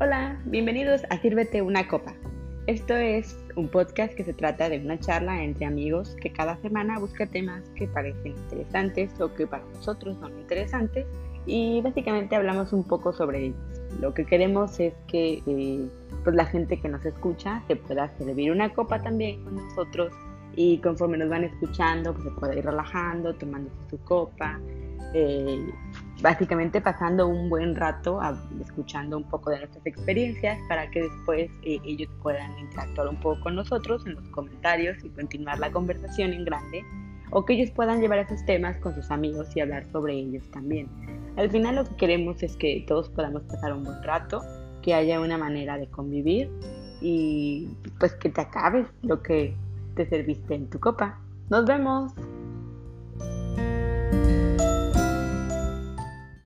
Hola, bienvenidos a Sírvete una copa. Esto es un podcast que se trata de una charla entre amigos que cada semana busca temas que parecen interesantes o que para nosotros son interesantes y básicamente hablamos un poco sobre ellos. Lo que queremos es que eh, pues la gente que nos escucha se pueda servir una copa también con nosotros y conforme nos van escuchando pues se pueda ir relajando, tomándose su copa, eh, básicamente pasando un buen rato escuchando un poco de nuestras experiencias para que después eh, ellos puedan interactuar un poco con nosotros en los comentarios y continuar la conversación en grande o que ellos puedan llevar esos temas con sus amigos y hablar sobre ellos también. Al final lo que queremos es que todos podamos pasar un buen rato, que haya una manera de convivir y pues que te acabes lo que te serviste en tu copa. Nos vemos.